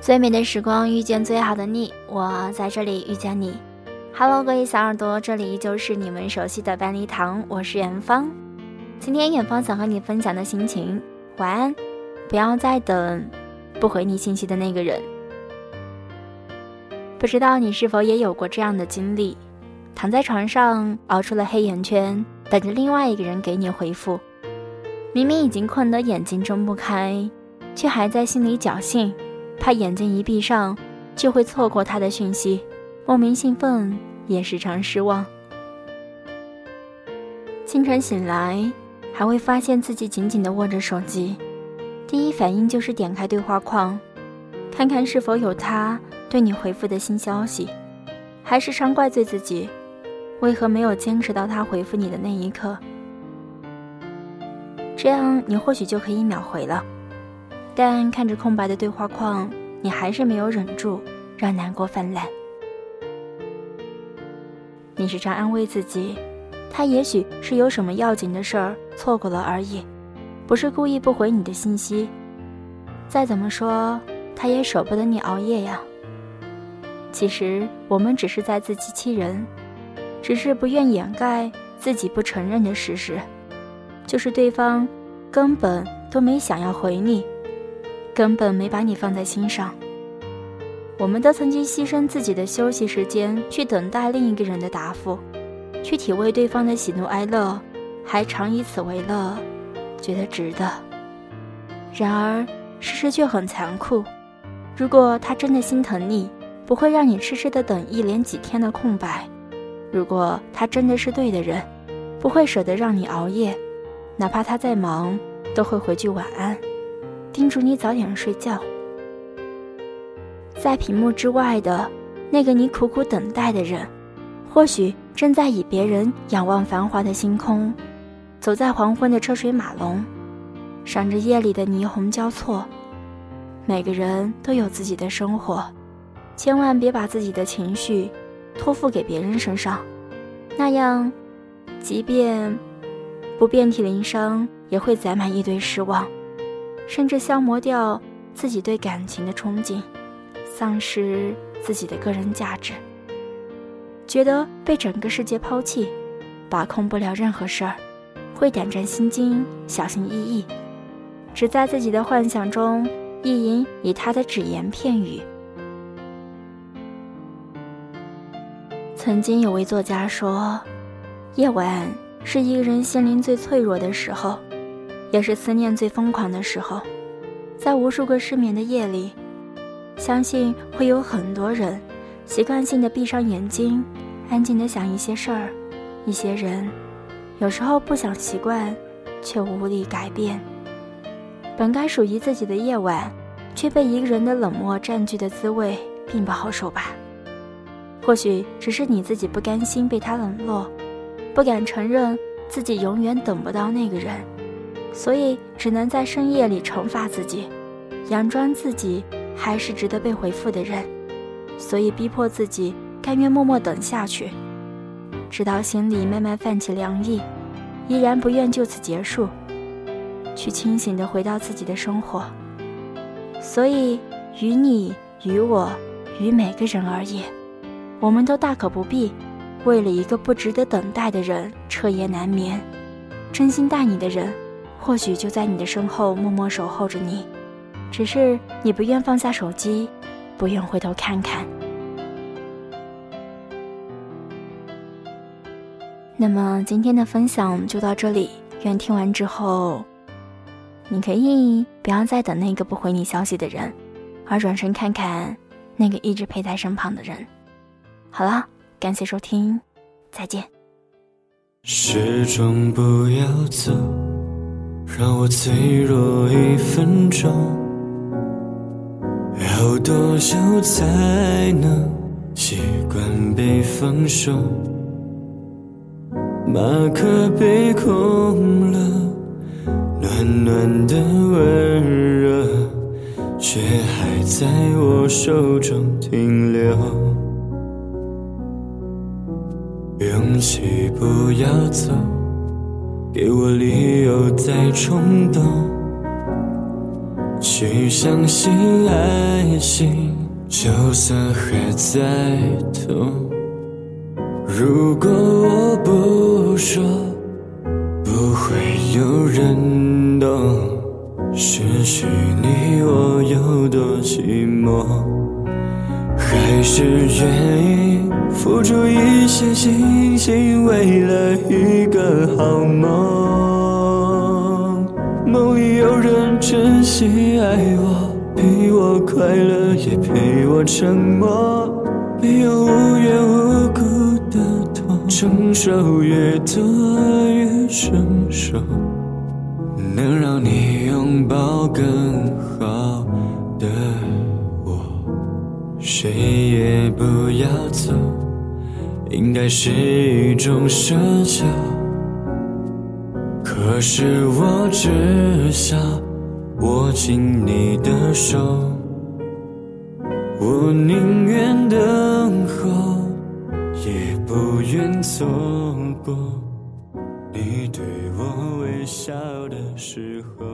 最美的时光遇见最好的你，我在这里遇见你。Hello，各位小耳朵，这里依旧是你们熟悉的班尼堂，我是远方。今天远方想和你分享的心情，晚安，不要再等不回你信息的那个人。不知道你是否也有过这样的经历，躺在床上熬出了黑眼圈，等着另外一个人给你回复，明明已经困得眼睛睁不开，却还在心里侥幸。怕眼睛一闭上，就会错过他的讯息，莫名兴奋，也时常失望。清晨醒来，还会发现自己紧紧地握着手机，第一反应就是点开对话框，看看是否有他对你回复的新消息，还时常怪罪自己，为何没有坚持到他回复你的那一刻。这样你或许就可以秒回了。但看着空白的对话框，你还是没有忍住，让难过泛滥。你时常安慰自己，他也许是有什么要紧的事儿错过了而已，不是故意不回你的信息。再怎么说，他也舍不得你熬夜呀。其实我们只是在自欺欺人，只是不愿掩盖自己不承认的事实，就是对方根本都没想要回你。根本没把你放在心上。我们都曾经牺牲自己的休息时间去等待另一个人的答复，去体味对方的喜怒哀乐，还常以此为乐，觉得值得。然而，事实却很残酷。如果他真的心疼你，不会让你痴痴的等一连几天的空白；如果他真的是对的人，不会舍得让你熬夜，哪怕他再忙，都会回句晚安。叮嘱你早点睡觉。在屏幕之外的那个你苦苦等待的人，或许正在以别人仰望繁华的星空，走在黄昏的车水马龙，闪着夜里的霓虹交错。每个人都有自己的生活，千万别把自己的情绪托付给别人身上，那样，即便不遍体鳞伤，也会载满一堆失望。甚至消磨掉自己对感情的憧憬，丧失自己的个人价值，觉得被整个世界抛弃，把控不了任何事儿，会胆战心惊、小心翼翼，只在自己的幻想中意淫以他的只言片语。曾经有位作家说，夜晚是一个人心灵最脆弱的时候。也是思念最疯狂的时候，在无数个失眠的夜里，相信会有很多人习惯性的闭上眼睛，安静的想一些事儿，一些人。有时候不想习惯，却无力改变。本该属于自己的夜晚，却被一个人的冷漠占据的滋味，并不好受吧？或许只是你自己不甘心被他冷落，不敢承认自己永远等不到那个人。所以只能在深夜里惩罚自己，佯装自己还是值得被回复的人，所以逼迫自己甘愿默默等下去，直到心里慢慢泛起凉意，依然不愿就此结束，去清醒的回到自己的生活。所以于你、于我、于每个人而言，我们都大可不必为了一个不值得等待的人彻夜难眠，真心待你的人。或许就在你的身后默默守候着你，只是你不愿放下手机，不愿回头看看。那么今天的分享就到这里，愿听完之后，你可以不要再等那个不回你消息的人，而转身看看那个一直陪在身旁的人。好了，感谢收听，再见。始终不要走。让我脆弱一分钟，要多久才能习惯被放手？马克杯空了，暖暖的温热却还在我手中停留。勇气不要走。给我理由再冲动，去相信爱情，就算还在痛。如果我不说，不会有人懂。失去你，我有多寂寞？还是愿意付出一些心情，为了一个好梦。梦里有人真心爱我，陪我快乐，也陪我沉默，没有无缘无故的痛，承受越多越成熟，能让你拥抱更好的，谁也不要走，应该是一种奢求。可是我只想握紧你的手，我宁愿等候，也不愿错过你对我微笑的时候。